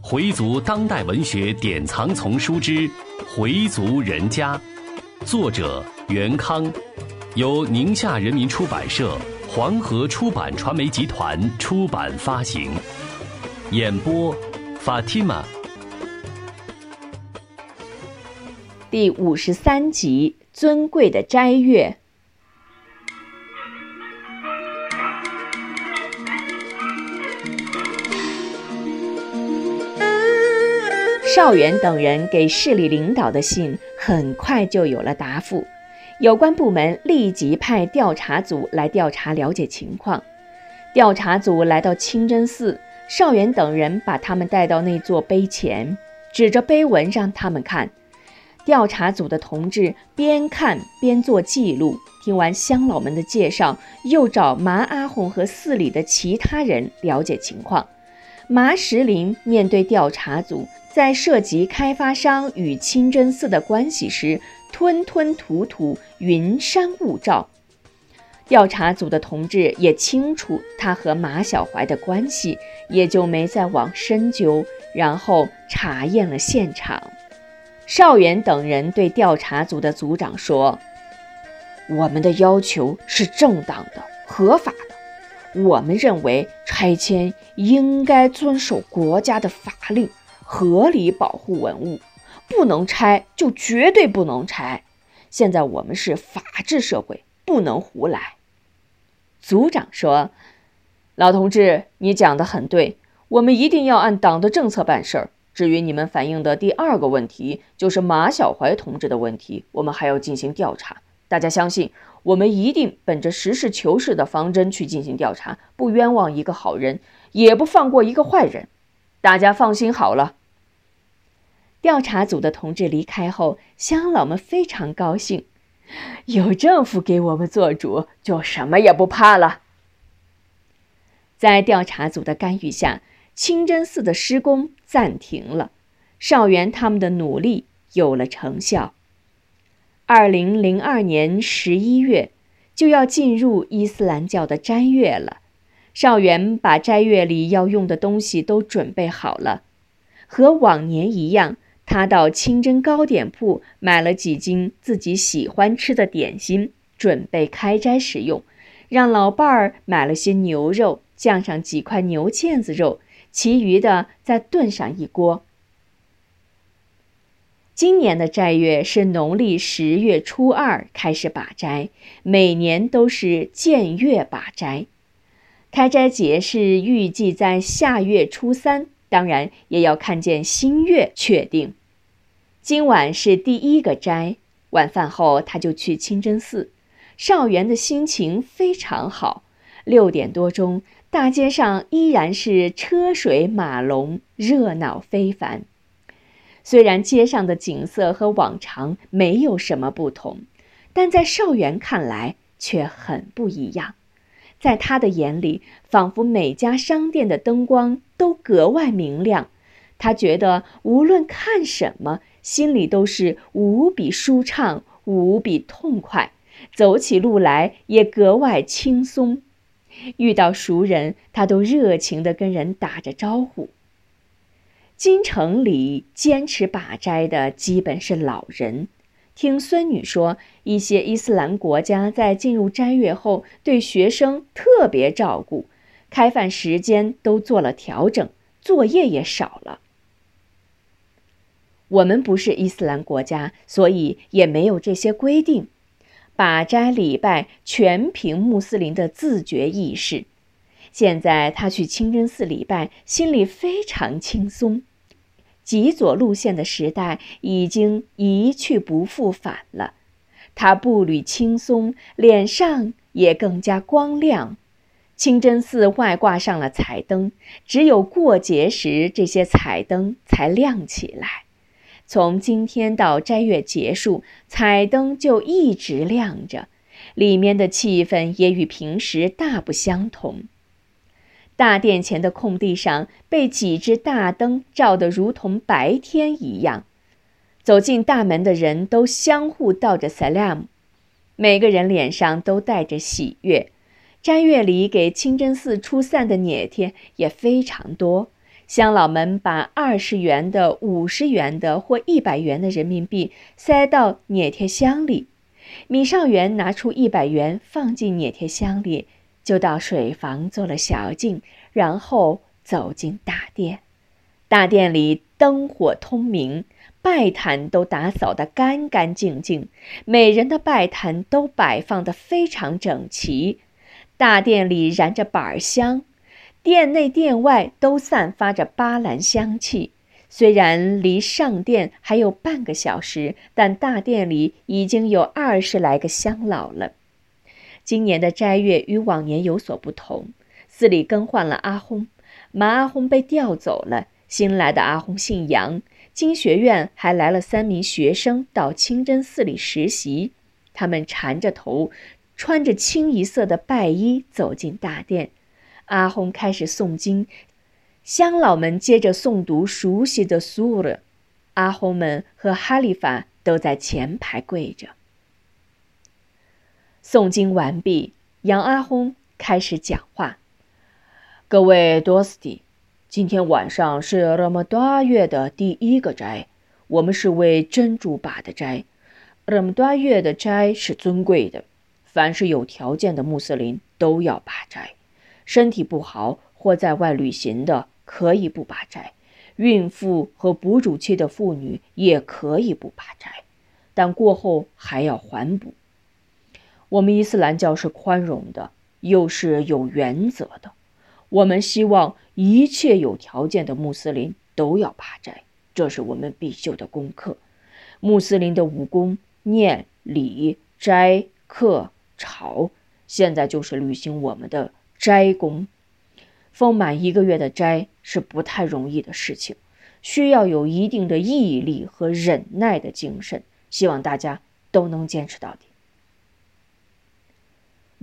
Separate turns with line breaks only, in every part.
回族当代文学典藏丛书之《回族人家》，作者袁康，由宁夏人民出版社、黄河出版传媒集团出版发行。演播：Fatima。
第五十三集：尊贵的斋月。邵元等人给市里领导的信很快就有了答复，有关部门立即派调查组来调查了解情况。调查组来到清真寺，邵元等人把他们带到那座碑前，指着碑文让他们看。调查组的同志边看边做记录，听完乡老们的介绍，又找麻阿红和寺里的其他人了解情况。麻石林面对调查组。在涉及开发商与清真寺的关系时，吞吞吐吐、云山雾罩。调查组的同志也清楚他和马小怀的关系，也就没再往深究。然后查验了现场。邵元等人对调查组的组长说：“我们的要求是正当的、合法。我们认为拆迁应该遵守国家的法令。”合理保护文物，不能拆就绝对不能拆。现在我们是法治社会，不能胡来。组长说：“老同志，你讲的很对，我们一定要按党的政策办事儿。至于你们反映的第二个问题，就是马小怀同志的问题，我们还要进行调查。大家相信，我们一定本着实事求是的方针去进行调查，不冤枉一个好人，也不放过一个坏人。大家放心好了。”调查组的同志离开后，乡老们非常高兴，有政府给我们做主，就什么也不怕了。在调查组的干预下，清真寺的施工暂停了，少元他们的努力有了成效。二零零二年十一月，就要进入伊斯兰教的斋月了，少元把斋月里要用的东西都准备好了，和往年一样。他到清真糕点铺买了几斤自己喜欢吃的点心，准备开斋食用。让老伴儿买了些牛肉，酱上几块牛腱子肉，其余的再炖上一锅。今年的斋月是农历十月初二开始把斋，每年都是见月把斋。开斋节是预计在下月初三。当然也要看见新月确定。今晚是第一个斋，晚饭后他就去清真寺。少元的心情非常好。六点多钟，大街上依然是车水马龙，热闹非凡。虽然街上的景色和往常没有什么不同，但在少元看来却很不一样。在他的眼里，仿佛每家商店的灯光都格外明亮。他觉得无论看什么，心里都是无比舒畅、无比痛快，走起路来也格外轻松。遇到熟人，他都热情地跟人打着招呼。京城里坚持把斋的基本是老人。听孙女说，一些伊斯兰国家在进入斋月后，对学生特别照顾，开饭时间都做了调整，作业也少了。我们不是伊斯兰国家，所以也没有这些规定。把斋礼拜全凭穆斯林的自觉意识。现在他去清真寺礼拜，心里非常轻松。极左路线的时代已经一去不复返了，他步履轻松，脸上也更加光亮。清真寺外挂上了彩灯，只有过节时这些彩灯才亮起来。从今天到斋月结束，彩灯就一直亮着，里面的气氛也与平时大不相同。大殿前的空地上被几只大灯照得如同白天一样。走进大门的人都相互道着 salam，每个人脸上都带着喜悦。斋月里给清真寺出散的捏贴也非常多，乡老们把二十元的、五十元的或一百元的人民币塞到碾铁箱里，米少元拿出一百元放进碾铁箱里，就到水房做了小静，然后走进大殿。大殿里灯火通明，拜坛都打扫得干干净净，每人的拜坛都摆放得非常整齐。大殿里燃着板香。殿内殿外都散发着巴兰香气。虽然离上殿还有半个小时，但大殿里已经有二十来个乡老了。今年的斋月与往年有所不同，寺里更换了阿訇，马阿訇被调走了，新来的阿訇姓杨。经学院还来了三名学生到清真寺里实习，他们缠着头，穿着清一色的拜衣走进大殿。阿訇开始诵经，乡老们接着诵读熟悉的苏勒，阿訇们和哈利法都在前排跪着。诵经完毕，杨阿訇开始讲话：“各位多斯蒂，今天晚上是拉玛多月的第一个斋，我们是为真主把的斋。拉玛多月的斋是尊贵的，凡是有条件的穆斯林都要把斋。”身体不好或在外旅行的可以不把斋，孕妇和哺乳期的妇女也可以不把斋，但过后还要还补。我们伊斯兰教是宽容的，又是有原则的。我们希望一切有条件的穆斯林都要拔斋，这是我们必修的功课。穆斯林的武功念、礼、斋、课、朝，现在就是履行我们的。斋功，封满一个月的斋是不太容易的事情，需要有一定的毅力和忍耐的精神。希望大家都能坚持到底。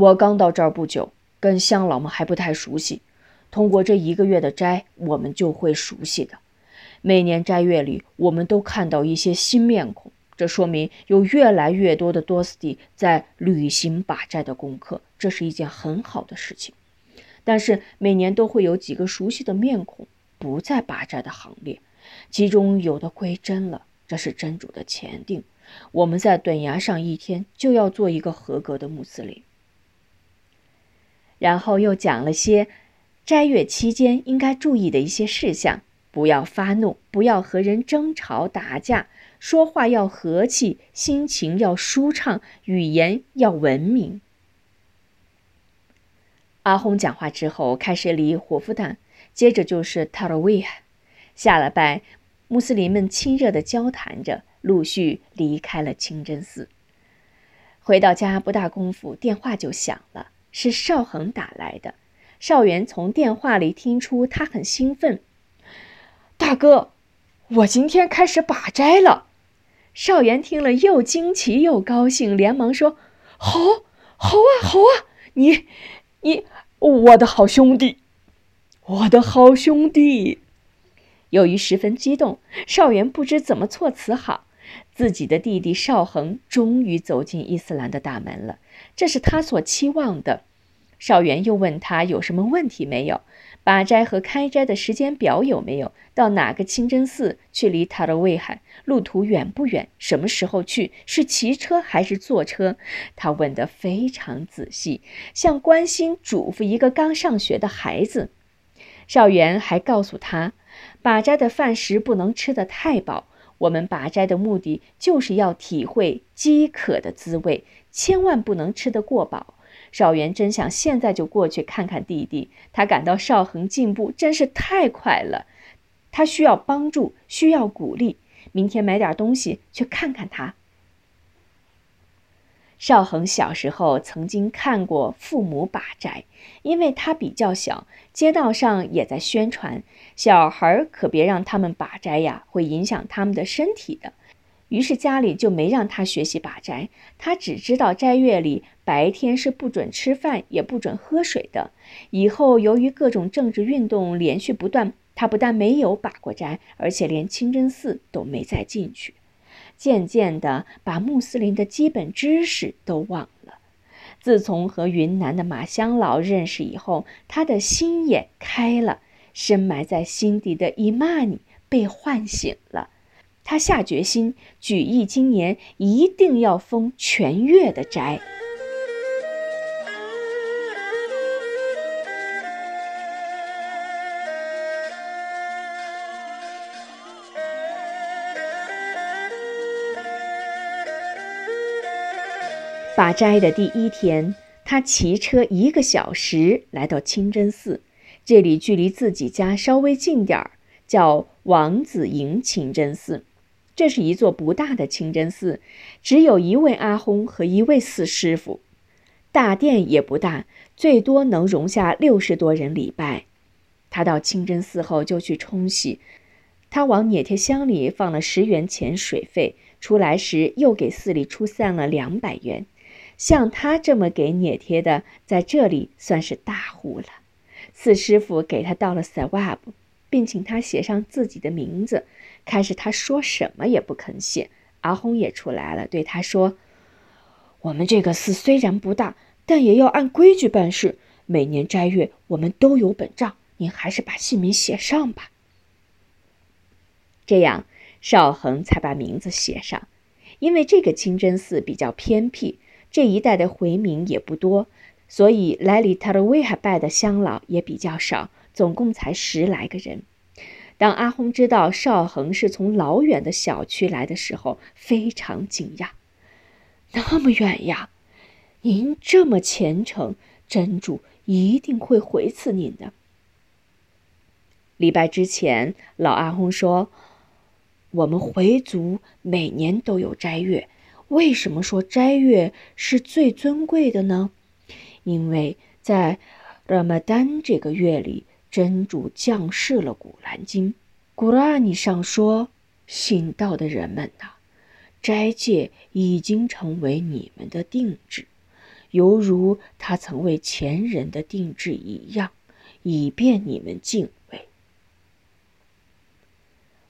我刚到这儿不久，跟乡老们还不太熟悉。通过这一个月的斋，我们就会熟悉的。每年斋月里，我们都看到一些新面孔，这说明有越来越多的多斯蒂在履行把斋的功课，这是一件很好的事情。但是每年都会有几个熟悉的面孔不在把斋的行列，其中有的归真了，这是真主的前定。我们在断崖上一天就要做一个合格的穆斯林。然后又讲了些斋月期间应该注意的一些事项：不要发怒，不要和人争吵打架，说话要和气，心情要舒畅，语言要文明。阿訇讲话之后，开始离火夫坦，接着就是塔罗维亚。下了拜，穆斯林们亲热地交谈着，陆续离开了清真寺。回到家不大功夫，电话就响了，是邵恒打来的。邵元从电话里听出他很兴奋：“大哥，我今天开始把斋了。”邵元听了又惊奇又高兴，连忙说：“好，好啊，好啊，你。”你，我的好兄弟，我的好兄弟。由于十分激动，少元不知怎么措辞好。自己的弟弟邵恒终于走进伊斯兰的大门了，这是他所期望的。少元又问他有什么问题没有。把斋和开斋的时间表有没有？到哪个清真寺去？离塔的威海路途远不远？什么时候去？是骑车还是坐车？他问得非常仔细，像关心嘱咐一个刚上学的孩子。少元还告诉他，把斋的饭食不能吃得太饱。我们拔斋的目的就是要体会饥渴的滋味，千万不能吃得过饱。少元真想现在就过去看看弟弟，他感到少恒进步真是太快了，他需要帮助，需要鼓励。明天买点东西去看看他。少恒小时候曾经看过父母把斋，因为他比较小，街道上也在宣传，小孩可别让他们把斋呀，会影响他们的身体的。于是家里就没让他学习把斋，他只知道斋月里白天是不准吃饭，也不准喝水的。以后由于各种政治运动连续不断，他不但没有把过斋，而且连清真寺都没再进去。渐渐的，把穆斯林的基本知识都忘了。自从和云南的马香老认识以后，他的心也开了。深埋在心底的伊玛尼被唤醒了。他下决心，举义今年一定要封全月的斋。法斋的第一天，他骑车一个小时来到清真寺，这里距离自己家稍微近点儿，叫王子营清真寺。这是一座不大的清真寺，只有一位阿訇和一位四师傅。大殿也不大，最多能容下六十多人礼拜。他到清真寺后就去冲洗，他往碾贴箱里放了十元钱水费，出来时又给寺里出散了两百元。像他这么给捏贴的，在这里算是大户了。四师傅给他倒了 sawab，并请他写上自己的名字。开始他说什么也不肯写。阿訇也出来了，对他说：“我们这个寺虽然不大，但也要按规矩办事。每年斋月我们都有本账，您还是把姓名写上吧。”这样，少恒才把名字写上。因为这个清真寺比较偏僻。这一带的回民也不多，所以来里塔尔威海拜的乡老也比较少，总共才十来个人。当阿訇知道少恒是从老远的小区来的时候，非常惊讶：“那么远呀！您这么虔诚，真主一定会回赐您的。”礼拜之前，老阿訇说：“我们回族每年都有斋月。”为什么说斋月是最尊贵的呢？因为在拉玛丹这个月里，真主降世了《古兰经》。古兰尼上说：“信道的人们呐，斋戒已经成为你们的定制，犹如他曾为前人的定制一样，以便你们敬畏。”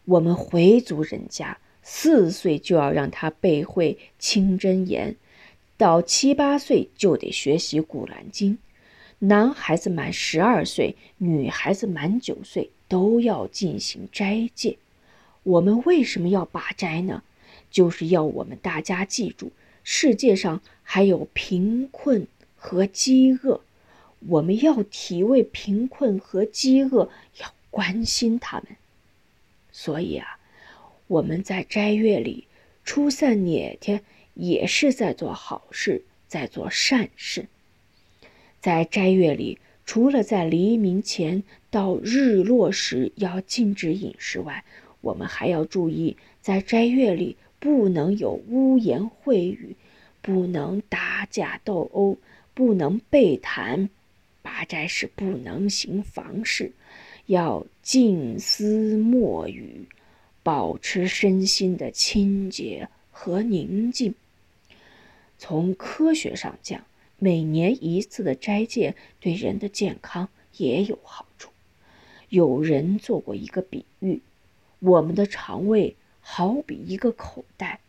我们回族人家。四岁就要让他背会清真言，到七八岁就得学习古兰经。男孩子满十二岁，女孩子满九岁都要进行斋戒。我们为什么要把斋呢？就是要我们大家记住，世界上还有贫困和饥饿，我们要体味贫困和饥饿，要关心他们。所以啊。我们在斋月里出散捏贴，也是在做好事，在做善事。在斋月里，除了在黎明前到日落时要禁止饮食外，我们还要注意，在斋月里不能有污言秽语，不能打架斗殴，不能背谈。八斋是不能行房事，要静思默语。保持身心的清洁和宁静。从科学上讲，每年一次的斋戒对人的健康也有好处。有人做过一个比喻：我们的肠胃好比一个口袋，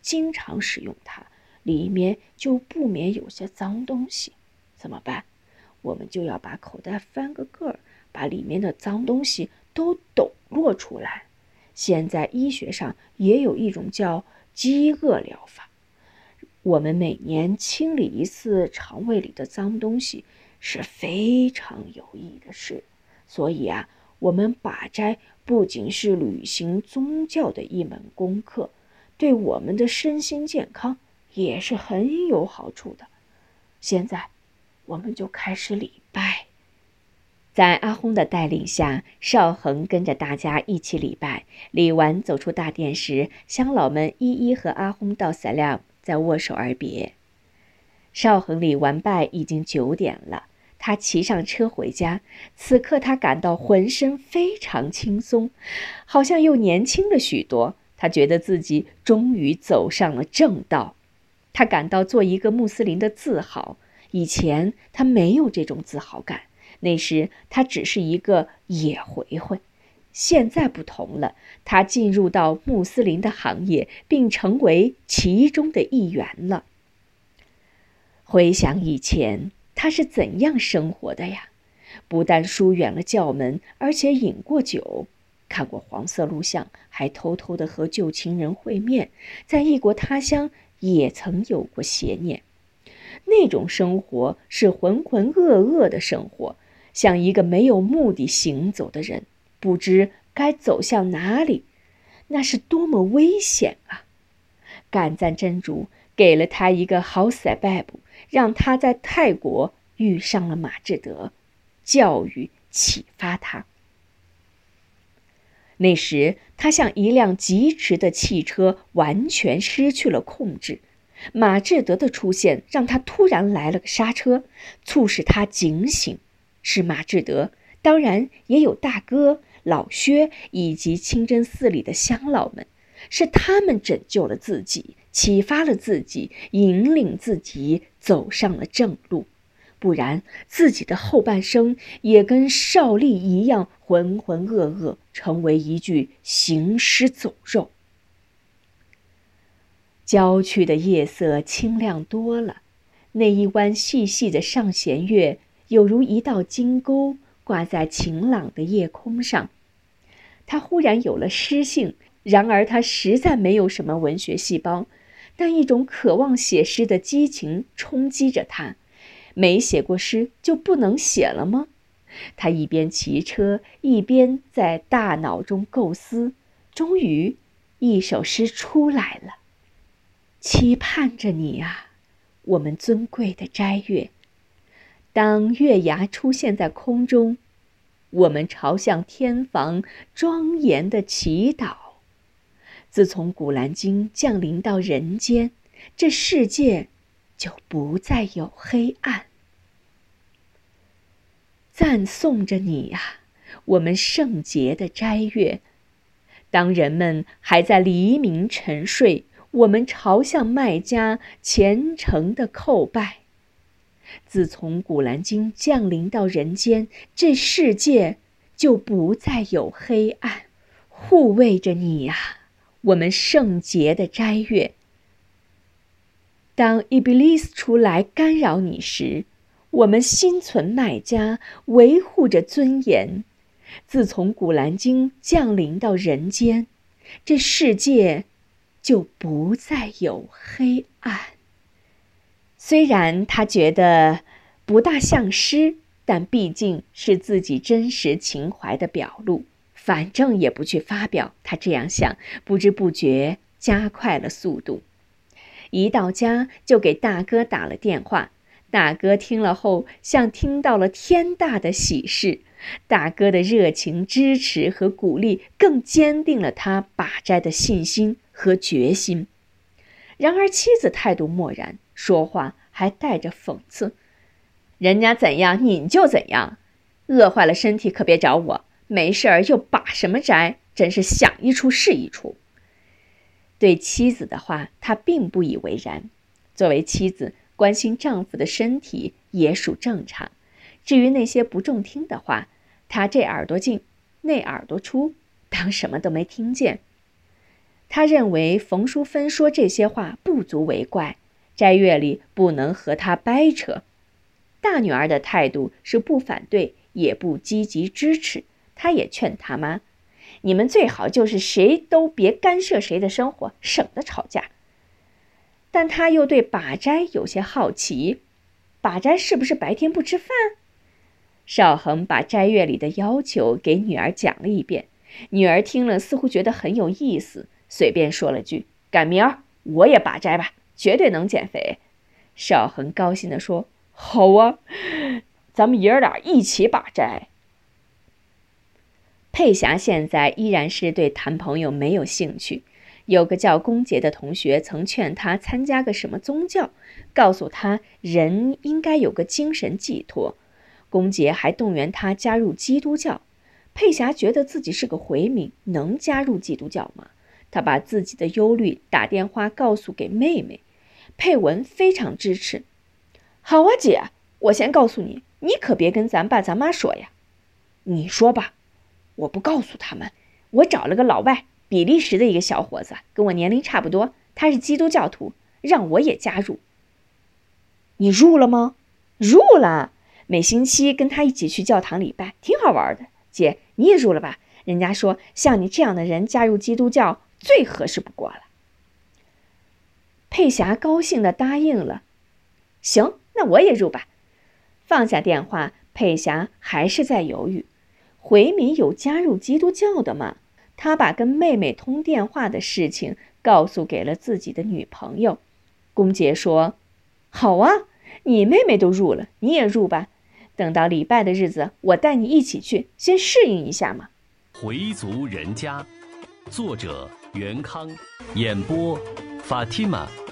经常使用它，里面就不免有些脏东西。怎么办？我们就要把口袋翻个个儿，把里面的脏东西都抖落出来。现在医学上也有一种叫饥饿疗法。我们每年清理一次肠胃里的脏东西是非常有益的事。所以啊，我们把斋不仅是履行宗教的一门功课，对我们的身心健康也是很有好处的。现在，我们就开始礼拜。在阿訇的带领下，少恒跟着大家一起礼拜。礼完走出大殿时，乡老们一一和阿訇道散亮，再握手而别。少恒礼完拜已经九点了，他骑上车回家。此刻他感到浑身非常轻松，好像又年轻了许多。他觉得自己终于走上了正道，他感到做一个穆斯林的自豪。以前他没有这种自豪感。那时他只是一个野回回，现在不同了，他进入到穆斯林的行业，并成为其中的一员了。回想以前，他是怎样生活的呀？不但疏远了教门，而且饮过酒，看过黄色录像，还偷偷的和旧情人会面，在异国他乡也曾有过邪念。那种生活是浑浑噩噩的生活，像一个没有目的行走的人，不知该走向哪里。那是多么危险啊！感赞真主给了他一个好塞拜布，让他在泰国遇上了马志德，教育启发他。那时他像一辆疾驰的汽车，完全失去了控制。马志德的出现让他突然来了个刹车，促使他警醒。是马志德，当然也有大哥老薛以及清真寺里的乡老们，是他们拯救了自己，启发了自己，引领自己走上了正路。不然，自己的后半生也跟少丽一样浑浑噩噩，成为一具行尸走肉。郊区的夜色清亮多了，那一弯细细的上弦月，有如一道金钩挂在晴朗的夜空上。他忽然有了诗性，然而他实在没有什么文学细胞，但一种渴望写诗的激情冲击着他。没写过诗就不能写了吗？他一边骑车，一边在大脑中构思，终于，一首诗出来了。期盼着你啊，我们尊贵的斋月。当月牙出现在空中，我们朝向天房庄严的祈祷。自从《古兰经》降临到人间，这世界就不再有黑暗。赞颂着你呀，我们圣洁的斋月。当人们还在黎明沉睡。我们朝向卖家虔诚的叩拜。自从《古兰经》降临到人间，这世界就不再有黑暗。护卫着你呀，我们圣洁的斋月。当伊比利斯出来干扰你时，我们心存卖家，维护着尊严。自从《古兰经》降临到人间，这世界。就不再有黑暗。虽然他觉得不大像诗，但毕竟是自己真实情怀的表露。反正也不去发表，他这样想，不知不觉加快了速度。一到家就给大哥打了电话，大哥听了后像听到了天大的喜事。大哥的热情支持和鼓励，更坚定了他把债的信心。和决心。然而妻子态度漠然，说话还带着讽刺：“人家怎样，你就怎样，饿坏了身体可别找我。没事儿又把什么摘，真是想一出是一出。”对妻子的话，他并不以为然。作为妻子，关心丈夫的身体也属正常。至于那些不中听的话，他这耳朵进，那耳朵出，当什么都没听见。他认为冯淑芬说这些话不足为怪，斋月里不能和他掰扯。大女儿的态度是不反对，也不积极支持。他也劝他妈：“你们最好就是谁都别干涉谁的生活，省得吵架。”但他又对把斋有些好奇：“把斋是不是白天不吃饭？”少恒把斋月里的要求给女儿讲了一遍，女儿听了似乎觉得很有意思。随便说了句：“赶明儿我也把斋吧，绝对能减肥。”少恒高兴地说：“好啊，咱们爷儿俩一起把斋。”佩霞现在依然是对谈朋友没有兴趣。有个叫龚杰的同学曾劝他参加个什么宗教，告诉他人应该有个精神寄托。龚杰还动员他加入基督教。佩霞觉得自己是个回民，能加入基督教吗？他把自己的忧虑打电话告诉给妹妹，佩文非常支持。好啊，姐，我先告诉你，你可别跟咱爸咱妈说呀。你说吧，我不告诉他们。我找了个老外，比利时的一个小伙子，跟我年龄差不多，他是基督教徒，让我也加入。你入了吗？入了。每星期跟他一起去教堂礼拜，挺好玩的。姐，你也入了吧？人家说像你这样的人加入基督教最合适不过了。佩霞高兴地答应了。行，那我也入吧。放下电话，佩霞还是在犹豫。回民有加入基督教的吗？他把跟妹妹通电话的事情告诉给了自己的女朋友。公杰说：“好啊，你妹妹都入了，你也入吧。等到礼拜的日子，我带你一起去，先适应一下嘛。”
回族人家，作者袁康，演播法蒂玛。